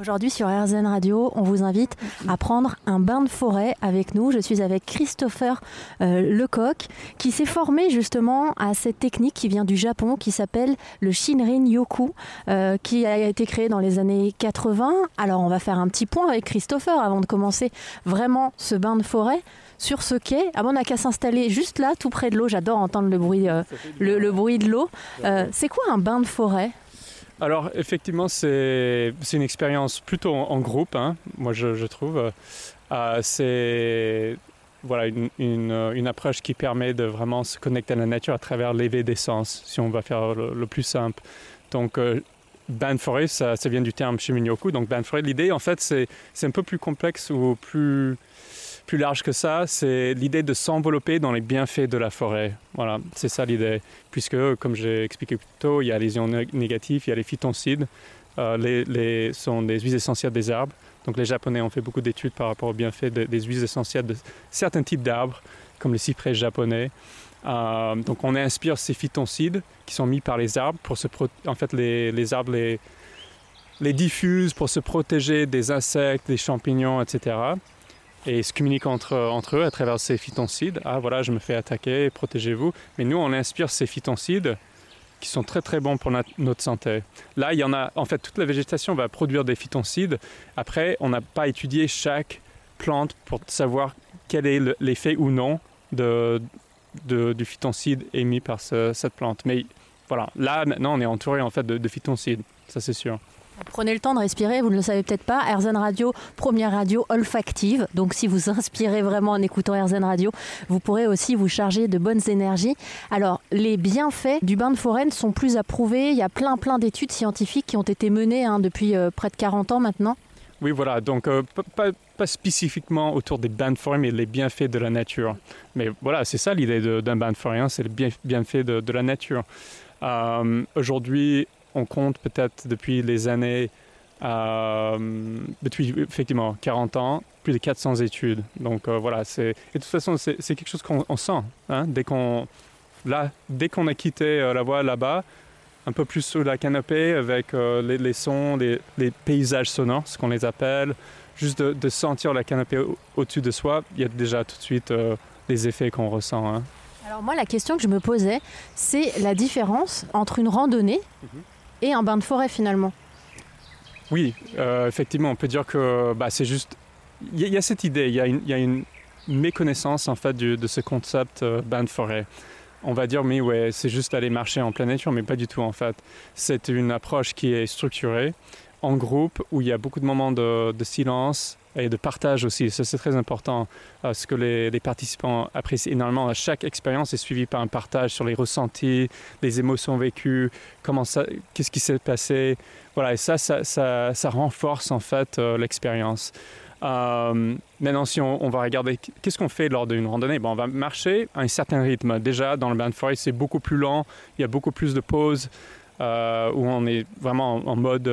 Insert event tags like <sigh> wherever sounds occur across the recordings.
Aujourd'hui sur RZN Radio, on vous invite à prendre un bain de forêt avec nous. Je suis avec Christopher euh, Lecoq qui s'est formé justement à cette technique qui vient du Japon qui s'appelle le Shinrin Yoku euh, qui a été créé dans les années 80. Alors on va faire un petit point avec Christopher avant de commencer vraiment ce bain de forêt sur ce quai. Ah bon, on n'a qu'à s'installer juste là, tout près de l'eau. J'adore entendre le bruit, euh, le, le bruit de l'eau. C'est quoi un bain de forêt? Alors, effectivement, c'est une expérience plutôt en, groupe, hein, moi je, trouve. Euh, c'est voilà, une, une, approche qui permet de vraiment se connecter à la nature à travers l'éveil des sens, si on va faire le, plus simple. Donc, euh, forêt, ça, vient du terme Shiminyoku. Donc, bain de forêt, l'idée, en fait, c'est un peu plus complexe ou plus plus large que ça, c'est l'idée de s'envelopper dans les bienfaits de la forêt. Voilà, c'est ça l'idée. Puisque, comme j'ai expliqué plus tôt, il y a les ions né- négatifs, il y a les phytoncides, euh, les, sont des huiles essentielles des arbres. Donc les Japonais ont fait beaucoup d'études par rapport aux bienfaits de- des huiles essentielles de certains types d'arbres, comme les cyprès japonais. Euh, donc on inspire ces phytoncides qui sont mis par les arbres pour se en fait les, les arbres les, les diffusent pour se protéger des insectes, des champignons, etc et se communiquent entre, eux à travers ces phytoncides. Ah voilà, je me fais attaquer, protégez-vous. Mais nous, on inspire ces phytoncides qui sont très très bons pour notre santé. Là, il y en a, en fait, toute la végétation va produire des phytoncides. Après, on n'a pas étudié chaque plante pour savoir quel est le- l'effet ou non de, du phytoncide émis par ce- cette plante. Mais voilà, là maintenant, on est entouré en fait de, de phytoncides, ça c'est sûr. Prenez le temps de respirer, vous ne le savez peut-être pas. RZN Radio, première radio olfactive. Donc si vous <laughs> inspirez vraiment en écoutant RZN Radio, vous pourrez aussi vous charger de bonnes énergies. Alors les bienfaits du bain de forêt ne sont plus à prouver. Il y a plein plein d'études scientifiques qui ont été menées hein, depuis euh, près de 40 ans maintenant. Oui, voilà, donc euh, pas, spécifiquement autour des bains de forêt, mais les bienfaits de la nature. Mais voilà, c'est ça l'idée d'un bain de forêt, hein, c'est le bien, bienfait de, de la nature. Euh, Aujourd'hui, on compte peut-être depuis les années, euh, depuis effectivement 40 ans, plus de 400 études. Donc euh, voilà, c'est, et de toute façon, c'est c'est quelque chose qu'on on sent. Hein, dès qu'on là, dès qu'on a quitté euh, la voie là-bas, un peu plus sous la canopée avec les, les sons, les, les paysages sonores, ce qu'on les appelle, juste de, de sentir la canopée au- au-dessus de soi, il y a déjà tout de suite les effets qu'on ressent. hein. Alors moi la question que je me posais, c'est la différence entre une randonnée et un bain de forêt finalement. Oui, euh, effectivement, on peut dire que bah, c'est juste. Il y, a- cette idée, il y a une, méconnaissance en fait de ce concept euh, bain de forêt. On va dire, mais ouais, c'est juste aller marcher en pleine nature, mais pas du tout en fait. C'est une approche qui est structurée, en groupe, où il y a beaucoup de moments de silence et de partage aussi. Ça, c'est très important. Euh, ce que les, participants apprécient énormément. Chaque expérience est suivie par un partage sur les ressentis, les émotions vécues, comment ça, qu'est-ce qui s'est passé, voilà, et ça, ça, ça, renforce en fait euh, l'expérience. Euh, maintenant, si on, va regarder, qu'est-ce qu'on fait lors d'une randonnée? Bon, On va marcher à un certain rythme. Déjà, dans le bain forêt, c'est beaucoup plus lent, il y a beaucoup plus de pauses, où on est vraiment en, mode,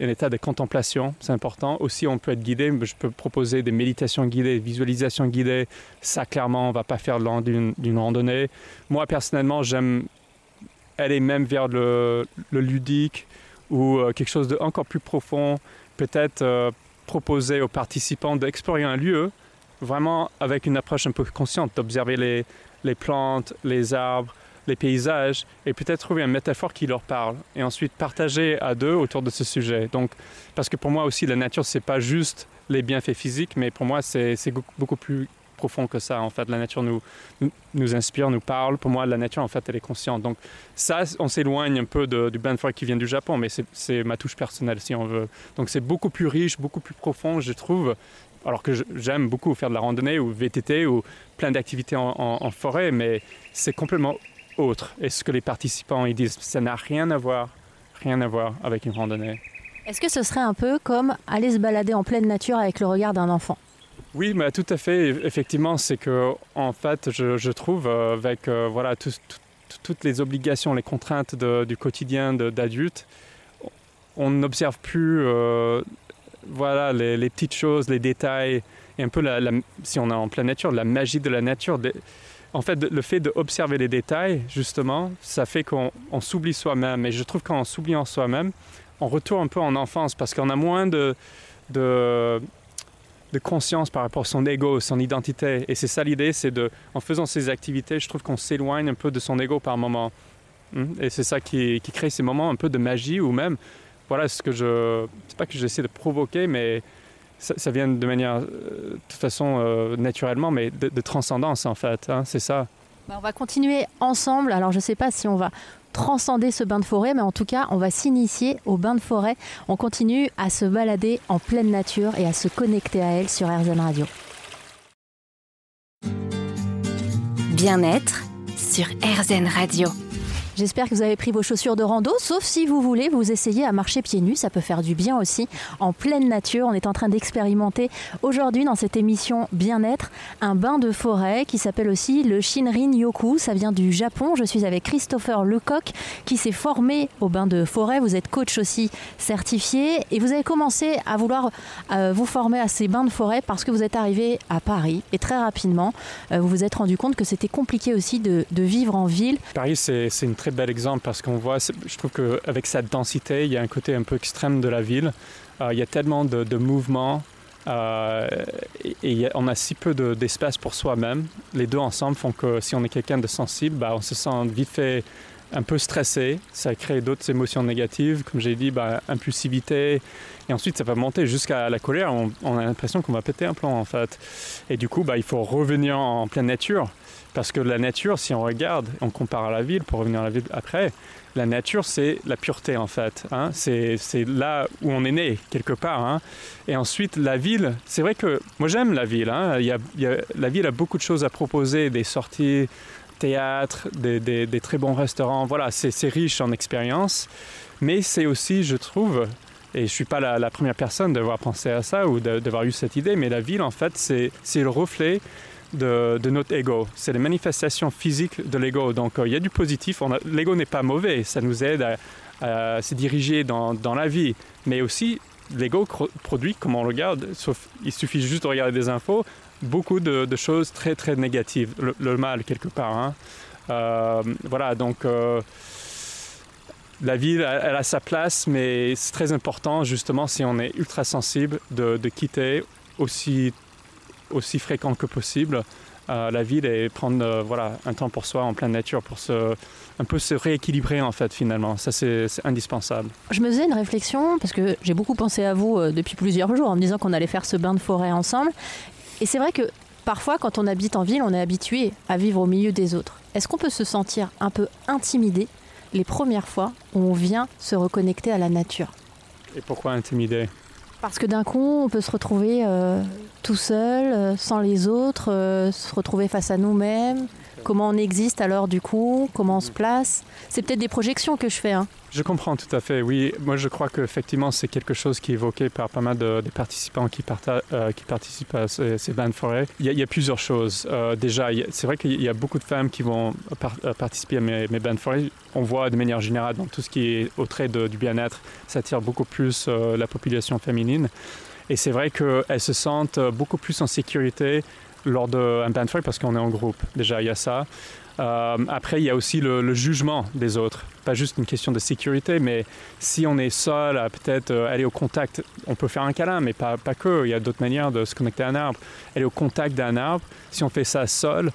un état de contemplation, c'est important. Aussi, on peut être guidé, je peux proposer des méditations guidées, des visualisations guidées. Ça, clairement, on ne va pas faire d'une randonnée. Moi, personnellement, j'aime aller même vers le, ludique, ou euh, quelque chose d'encore plus profond, peut-être euh, proposer aux participants d'explorer un lieu vraiment avec une approche un peu consciente, d'observer les plantes, les arbres, les paysages, et peut-être trouver une métaphore qui leur parle, et ensuite partager à deux autour de ce sujet. Donc, parce que pour moi aussi, la nature, c'est pas juste les bienfaits physiques, mais pour moi, c'est beaucoup- plus profond que ça. En fait, la nature nous, nous, inspire, nous parle. Pour moi, la nature, en fait, elle est consciente. Donc, ça, on s'éloigne un peu du forêt qui vient du Japon, mais c'est- ma touche personnelle, si on veut. Donc, c'est beaucoup plus riche, beaucoup plus profond, je trouve. Alors que j'aime beaucoup faire de la randonnée ou VTT ou plein d'activités en forêt, mais c'est complètement autre. Et ce que les participants ils disent, ça n'a rien à voir, rien à voir avec une randonnée? Est-ce que ce serait un peu comme aller se balader en pleine nature avec le regard d'un enfant? Oui, mais tout à fait. Effectivement, c'est que en fait, je, je trouve euh, avec euh, voilà tout- tout- toutes les obligations, les contraintes de- du quotidien d'adulte, on n'observe plus euh, voilà les, les petites choses, les détails et un peu la, la- si on est en pleine nature, la magie de la nature. Des- en fait, le fait d'observer les détails, justement, ça fait qu'on s'oublie soi-même. Et je trouve qu'en s'oubliant soi-même, on retourne un peu en enfance parce qu'on a moins de, de, de, conscience par rapport à son ego, son identité. Et c'est ça l'idée, c'est de, en faisant ces activités, je trouve qu'on s'éloigne un peu de son ego par moment. Hmm? Et c'est ça qui, qui, crée ces moments un peu de magie ou même, voilà, ce que je, c'est pas que j'essaie de provoquer, mais ça, vient de manière, euh, de toute façon, euh, naturellement, mais de, transcendance en fait. Hein, c'est ça. Bah, on va continuer ensemble. Alors je ne sais pas si on va transcender ce bain de forêt, mais en tout cas, on va s'initier au bain de forêt. On continue à se balader en pleine nature et à se connecter à elle sur RZN Radio. Bien-être sur RZN Radio. J'espère que vous avez pris vos chaussures de rando, sauf si vous voulez vous essayer à marcher pieds nus, ça peut faire du bien aussi, en pleine nature. On est en train d'expérimenter aujourd'hui dans cette émission Bien-être un bain de forêt qui s'appelle aussi le Shinrin Yoku. Ça vient du Japon. Je suis avec Christopher Lecoq qui s'est formé au bain de forêt. Vous êtes coach aussi certifié et vous avez commencé à vouloir euh, vous former à ces bains de forêt parce que vous êtes arrivé à Paris et très rapidement euh, vous vous êtes rendu compte que c'était compliqué aussi de, de, vivre en ville. Paris, c'est une très bel exemple parce qu'on voit, je trouve qu'avec cette densité, il y a un côté un peu extrême de la ville. Euh, il y a tellement de, mouvements euh, et, on a si peu d'espace pour soi-même. Les deux ensemble font que si on est quelqu'un de sensible, bah, on se sent vite fait un peu stressé. Ça crée d'autres émotions négatives, comme j'ai dit, bah, impulsivité. Et ensuite, ça va monter jusqu'à la colère. On, a l'impression qu'on va péter un plan, en fait. Et du coup, bah, il faut revenir en pleine nature. Parce que la nature, si on regarde, on compare à la ville, pour revenir à la ville après, la nature, c'est la pureté en fait. Hein. C'est là où on est né, quelque part. Hein. Et ensuite, la ville, c'est vrai que moi j'aime la ville. Hein. La ville a beaucoup de choses à proposer, des sorties, théâtre, des, très bons restaurants. Voilà, c'est riche en expérience. Mais c'est aussi, je trouve, et je ne suis pas la, la, première personne d'avoir pensé à ça ou d'avoir eu cette idée, mais la ville, en fait, c'est le reflet de, notre ego. C'est les manifestations physiques de l'ego. Donc euh, il y a du positif. L'ego n'est pas mauvais. Ça nous aide à, se diriger dans, la vie. Mais aussi, l'ego produit, comme on regarde, sauf, il suffit juste de regarder des infos, beaucoup de, choses très très négatives. Le, mal, quelque part. Hein. Euh, voilà, donc. Euh, la ville, elle a sa place, mais c'est très important, justement, si on est ultra sensible, de, quitter aussi aussi fréquent que possible à la ville et prendre euh, voilà, un temps pour soi en pleine nature pour se, un peu se rééquilibrer en fait finalement. Ça c'est indispensable. Je me faisais une réflexion parce que j'ai beaucoup pensé à vous euh, depuis plusieurs jours en me disant qu'on allait faire ce bain de forêt ensemble. Et c'est vrai que parfois quand on habite en ville, on est habitué à vivre au milieu des autres. Est-ce qu'on peut se sentir un peu intimidé les premières fois où on vient se reconnecter à la nature? Et pourquoi intimidé? Parce que d'un coup, on peut se retrouver euh, tout seul, euh, sans les autres, euh, se retrouver face à nous-mêmes. Comment on existe alors du coup? Comment on se place? C'est peut-être des projections que je fais. Hein. Je comprends tout à fait, oui. Moi, je crois qu'effectivement, c'est quelque chose qui est évoqué par pas mal de, participants qui, qui, participent à ces, ces bains de forêt. Il y a, plusieurs choses. déjà, c'est vrai qu'il y a beaucoup de femmes qui vont participer à mes, mes, bains de forêt. On voit de manière générale, dans tout ce qui est au trait du bien-être, ça attire beaucoup plus la population féminine. Et c'est vrai qu'elles se sentent beaucoup plus en sécurité lors d'un band parce qu'on est en groupe. Déjà, il y a ça. Euh, après, il y a aussi le, jugement des autres. Pas juste une question de sécurité, mais si on est seul à peut-être euh, aller au contact, on peut faire un câlin, mais pas, pas que. Il y a d'autres manières de se connecter à un arbre. Aller au contact d'un arbre, si on fait ça seul,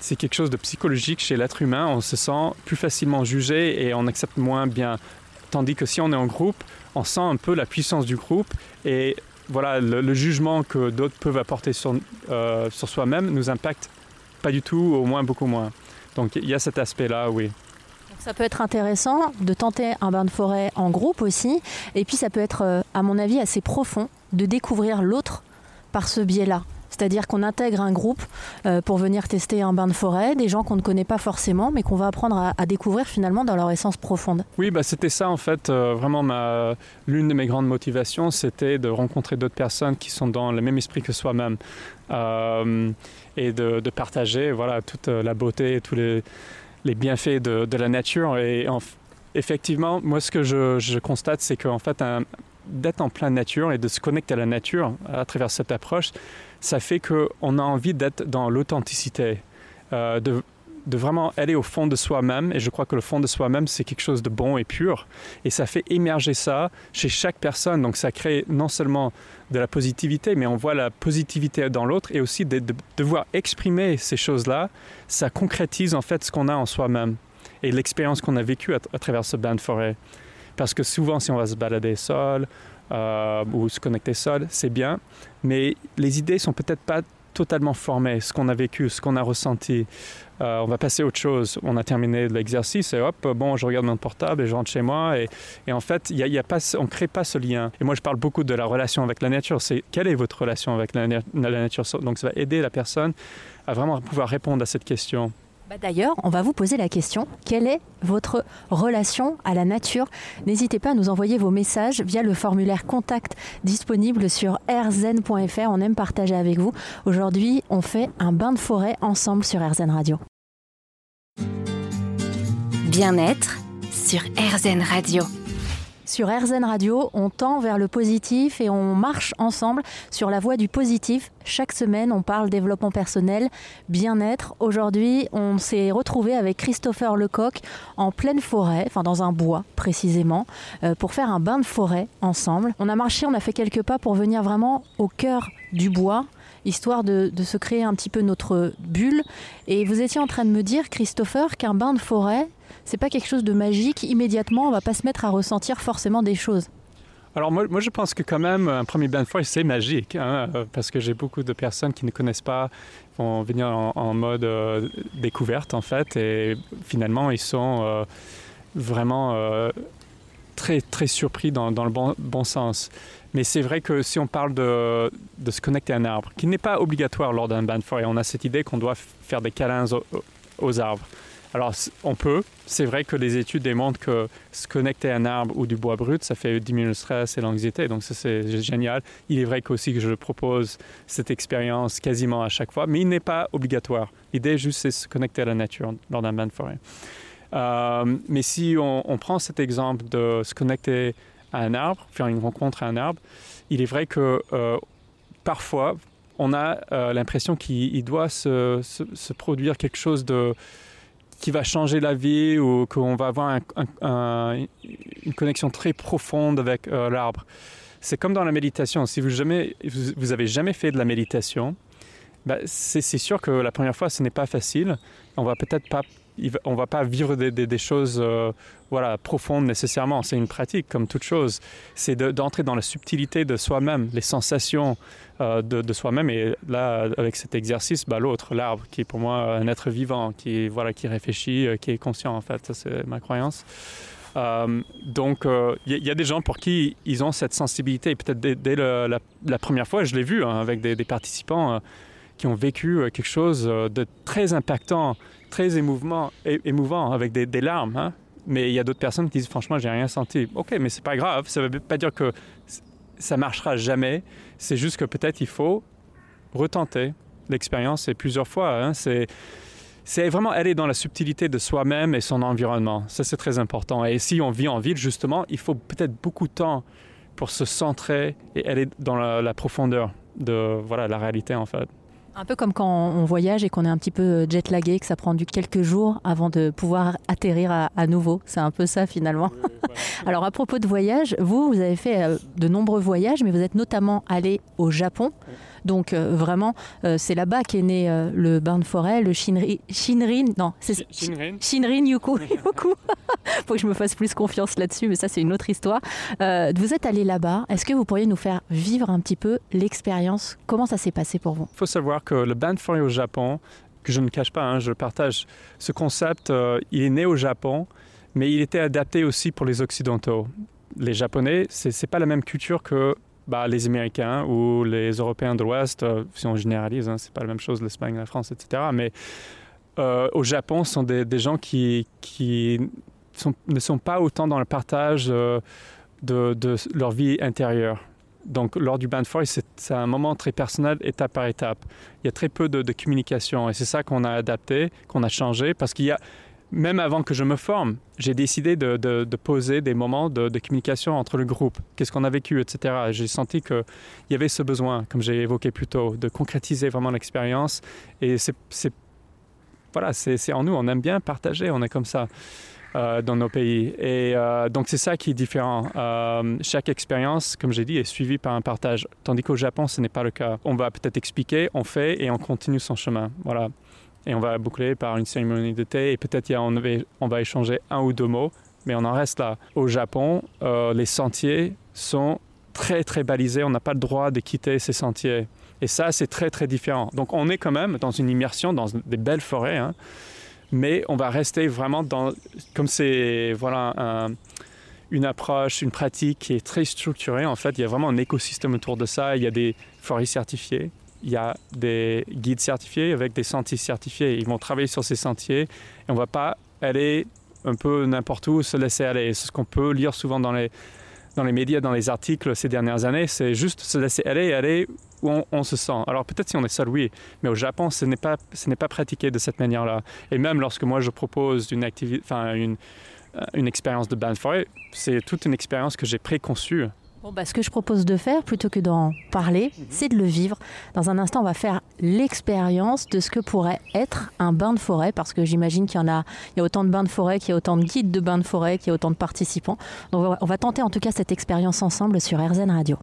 c'est quelque chose de psychologique chez l'être humain. On se sent plus facilement jugé et on accepte moins bien. Tandis que si on est en groupe, on sent un peu la puissance du groupe et voilà, le, jugement que d'autres peuvent apporter sur, euh, sur soi-même nous impacte pas du tout, au moins beaucoup moins. Donc il y a cet aspect-là, oui. Ça peut être intéressant de tenter un bain de forêt en groupe aussi. Et puis ça peut être, euh, à mon avis, assez profond de découvrir l'autre par ce biais-là. C'est-à-dire qu'on intègre un groupe euh, pour venir tester un bain de forêt, des gens qu'on ne connaît pas forcément, mais qu'on va apprendre à, découvrir finalement dans leur essence profonde. Oui, bah, c'était ça en fait, euh, vraiment l'une de mes grandes motivations, c'était de rencontrer d'autres personnes qui sont dans le même esprit que soi-même euh, et de, partager voilà, toute la beauté et tous les, bienfaits de, la nature. Et effectivement, moi ce que je, constate, c'est qu'en fait, d'être en pleine nature et de se connecter à la nature à travers cette approche, ça fait qu'on a envie d'être dans l'authenticité. euh, de, de vraiment aller au fond de soi-même. Et je crois que le fond de soi-même, c'est quelque chose de bon et pur. Et ça fait émerger ça chez chaque personne. Donc ça crée non seulement de la positivité, mais on voit la positivité dans l'autre et aussi de, de, devoir exprimer ces choses-là. Ça concrétise en fait ce qu'on a en soi-même et l'expérience qu'on a vécue à, travers ce bain de forêt. Parce que souvent, si on va se balader seul euh, ou se connecter seul, c'est bien, mais les idées sont peut-être pas totalement formées, ce qu'on a vécu, ce qu'on a ressenti. Euh, on va passer à autre chose. On a terminé l'exercice et hop, bon, je regarde mon portable et je rentre chez moi. Et, en fait, y y a pas, on ne crée pas ce lien. Et moi, je parle beaucoup de la relation avec la nature. C'est quelle est votre relation avec la nature? Donc, ça va aider la personne à vraiment pouvoir répondre à cette question. Bah D'ailleurs, on va vous poser la question, quelle est votre relation à la nature? N'hésitez pas à nous envoyer vos messages via le formulaire contact disponible sur rzn.fr. On aime partager avec vous. Aujourd'hui, on fait un bain de forêt ensemble sur RZN Radio. Bien-être sur RZN Radio. Sur RZN Radio, on tend vers le positif et on marche ensemble sur la voie du positif. Chaque semaine, on parle développement personnel, bien-être. Aujourd'hui, on s'est retrouvé avec Christopher Lecoq en pleine forêt, enfin dans un bois précisément, euh, pour faire un bain de forêt ensemble. On a marché, on a fait quelques pas pour venir vraiment au cœur du bois, histoire de, de se créer un petit peu notre bulle. Et vous étiez en train de me dire, Christopher, qu'un bain de forêt, c'est pas quelque chose de magique. Immédiatement, on va pas se mettre à ressentir forcément des choses. Alors moi, je pense que quand même un premier bain de c'est magique hein, parce que j'ai beaucoup de personnes qui ne connaissent pas vont venir en, mode euh, découverte en fait et finalement ils sont euh, vraiment euh, très très surpris dans, le bon, sens. Mais c'est vrai que si on parle de, de se connecter à un arbre, qui n'est pas obligatoire lors d'un bain de forêt, on a cette idée qu'on doit faire des câlins aux arbres. Alors on peut, c'est vrai que les études démontrent que se connecter à un arbre ou du bois brut, ça fait diminuer le stress et l'anxiété, donc c'est génial. Il est vrai qu'aussi que je propose cette expérience quasiment à chaque fois, mais il n'est pas obligatoire. L'idée juste c'est se connecter à la nature lors d'un bain de forêt. Euh, mais si on, prend cet exemple de se connecter à un arbre, faire une rencontre à un arbre, il est vrai que euh, parfois on a euh, l'impression qu'il doit se produire quelque chose de qui va changer la vie ou qu'on va avoir un, un, un, une connexion très profonde avec euh, l'arbre. C'est comme dans la méditation. Si vous, jamais, avez jamais fait de la méditation, bah, c'est sûr que la première fois, ce n'est pas facile. On va peut-être pas on ne va pas vivre des, choses euh, voilà, profondes nécessairement. C'est une pratique comme toute chose. C'est d'entrer de, dans la subtilité de soi-même, les sensations euh, de, soi-même. Et là, avec cet exercice, bah, l'autre, l'arbre, qui est pour moi un être vivant, qui, voilà, qui réfléchit, euh, qui est conscient en fait. C'est ma croyance. Donc, il y, a des gens pour qui ils ont cette sensibilité. Peut-être dès, la, première fois, je l'ai vu hein, avec des, participants qui ont vécu quelque chose de très impactant, très émouvant, émouvant avec des, larmes. Hein. Mais il y a d'autres personnes qui disent franchement, j'ai rien senti. Ok, mais c'est pas grave. Ça veut pas dire que ça marchera jamais. C'est juste que peut-être il faut retenter l'expérience et plusieurs fois. Hein. C'est c'est vraiment aller dans la subtilité de soi-même et son environnement. Ça, c'est très important. Et si on vit en ville, justement, il faut peut-être beaucoup de temps pour se centrer et aller dans la, la profondeur de voilà, la réalité, en fait. Un peu comme quand on voyage et qu'on est un petit peu jet lagué, que ça prend du quelques jours avant de pouvoir atterrir à, à nouveau. C'est un peu ça finalement. <laughs> Alors à propos de voyage, vous, vous avez fait euh, de nombreux voyages, mais vous êtes notamment allé au Japon. Donc euh, vraiment, euh, c'est là-bas qu'est né euh, le bain de forêt, le Shinrin. Shinrin non, c'est Shinrin. Shinrin Yuku. <laughs> Yuku. <laughs> Faut que je me fasse plus confiance là-dessus, mais ça c'est une autre histoire. Euh, vous êtes allé là-bas. Est-ce que vous pourriez nous faire vivre un petit peu l'expérience? Comment ça s'est passé pour vous? Il faut savoir que le bain de forêt au Japon, que je ne cache pas, hein, je partage ce concept, euh, il est né au Japon, mais il était adapté aussi pour les Occidentaux. Les Japonais, ce n'est pas la même culture que bah, les Américains ou les Européens de l'Ouest, euh, si on généralise, hein, c'est pas la même chose, l'Espagne, la France, etc. Mais euh, au Japon, ce sont des, des gens qui, qui ne sont pas autant dans le partage euh, de, de leur vie intérieure. Donc, lors du bain de forêt, c'est un moment très personnel, étape par étape. Il y a très peu de, de communication et c'est ça qu'on a adapté, qu'on a changé, parce qu'il y a, même avant que je me forme, j'ai décidé de, poser des moments de, communication entre le groupe. Qu'est-ce qu'on a vécu, etc. J'ai senti qu'il y avait ce besoin, comme j'ai évoqué plus tôt, de concrétiser vraiment l'expérience. Et c'est voilà, en nous. On aime bien partager. On est comme ça. Euh, dans nos pays. Et euh, donc c'est ça qui est différent. Euh, chaque expérience, comme j'ai dit, est suivie par un partage. Tandis qu'au Japon, ce n'est pas le cas. On va peut-être expliquer, on fait et on continue son chemin. Voilà. Et on va boucler par une cérémonie de thé et peut-être on, on va échanger un ou deux mots, mais on en reste là. Au Japon, les sentiers sont très très balisés. On n'a pas le droit de quitter ces sentiers. Et ça, c'est très très différent. Donc on est quand même dans une immersion dans des belles forêts. Hein mais on va rester vraiment dans, comme c'est voilà, une approche, une pratique qui est très structurée, en fait, il y a vraiment un écosystème autour de ça. Il y a des forêts certifiées, il y a des guides certifiés avec des sentiers certifiés. Ils vont travailler sur ces sentiers et on ne va pas aller un peu n'importe où, se laisser aller. C'est ce qu'on peut lire souvent dans les, dans les médias, dans les articles ces dernières années. C'est juste se laisser aller et aller où on, se sent. Alors peut-être si on est seul, oui, mais au Japon, ce n'est pas, pas pratiqué de cette manière-là. Et même lorsque moi je propose une activité, enfin une, euh, une expérience de bain de forêt, c'est toute une expérience que j'ai préconçue. Bon, bah, ce que je propose de faire, plutôt que d'en parler, mhm. c'est de le vivre. Dans un instant, on va faire l'expérience de ce que pourrait être un bain de forêt, parce que j'imagine qu'il y en a, il y a autant de bains de forêt, qu'il y a autant de guides de bains de forêt, qu'il y a autant de participants. Donc on va tenter en tout cas cette expérience ensemble sur RZN Radio.